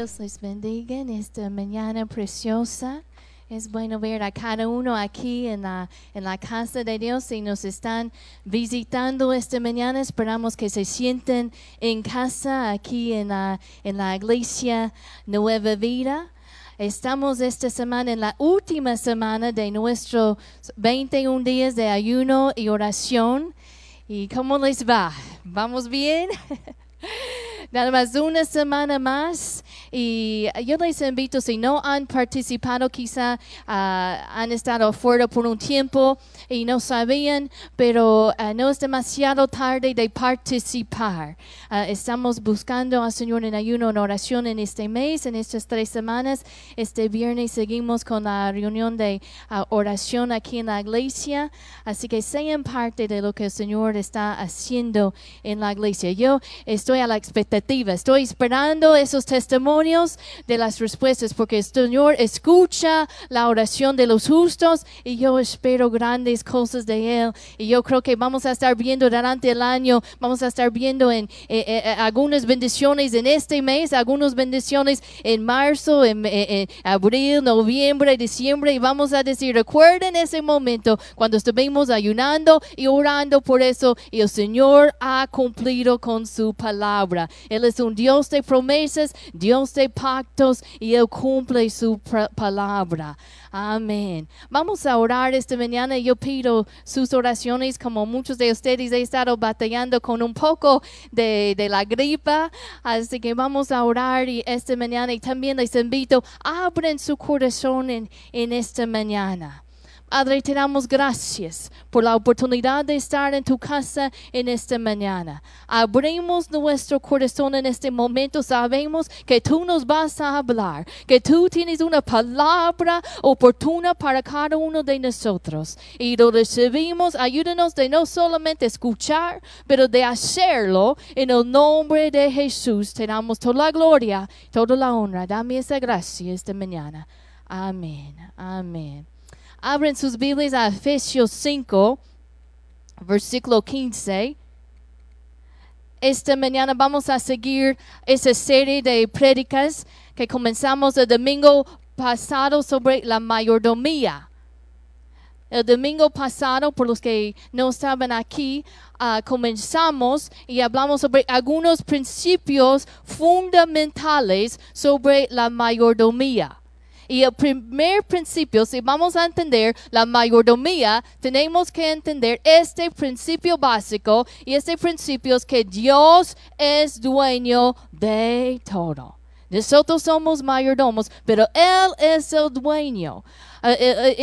Dios les bendiga en esta mañana preciosa. Es bueno ver a cada uno aquí en la, en la casa de Dios y nos están visitando esta mañana. Esperamos que se sienten en casa aquí en la, en la iglesia Nueva Vida. Estamos esta semana en la última semana de nuestros 21 días de ayuno y oración. ¿Y cómo les va? ¿Vamos bien? Nada más una semana más y yo les invito, si no han participado, quizá ah, han estado fuera por un tiempo y no sabían, pero ah, no es demasiado tarde de participar. Ah, estamos buscando al Señor en ayuno, en oración en este mes, en estas tres semanas. Este viernes seguimos con la reunión de oración aquí en la iglesia, así que sean parte de lo que el Señor está haciendo en la iglesia. Yo estoy a la expectativa Estoy esperando esos testimonios de las respuestas porque el Señor escucha la oración de los justos y yo espero grandes cosas de Él. Y yo creo que vamos a estar viendo durante el año, vamos a estar viendo en eh, eh, eh, algunas bendiciones en este mes, algunas bendiciones en marzo, en, en, abril, noviembre, diciembre y vamos a decir, recuerden ese momento cuando estuvimos ayunando y orando por eso y el Señor ha cumplido con su palabra. Él es un Dios de promesas, Dios de pactos y Él cumple su palabra. Amén. Vamos a orar esta mañana. Yo pido sus oraciones, como muchos de ustedes he estado batallando con un poco de, la gripa. Así que vamos a orar y esta mañana y también les invito, abren su corazón en, en esta mañana. Padre, te damos gracias por la oportunidad de estar en tu casa en esta mañana. Abrimos nuestro corazón en este momento. Sabemos que tú nos vas a hablar, que tú tienes una palabra oportuna para cada uno de nosotros. Y lo recibimos. Ayúdanos de no solamente escuchar, pero de hacerlo en el nombre de Jesús. Te damos toda la gloria, toda la honra. Dame esa gracia esta mañana. Amén. Amén. Abren sus Biblias a Efesios 5, versículo 15. Esta mañana vamos a seguir esa serie de prédicas que comenzamos el domingo pasado sobre la mayordomía. El domingo pasado, por los que no estaban aquí, uh, comenzamos y hablamos sobre algunos principios fundamentales sobre la mayordomía. Y el primer principio, si vamos a entender la mayordomía, tenemos que entender este principio básico y este principio es que Dios es dueño de todo. Nosotros somos mayordomos, pero Él es el dueño. Eh, eh, eh,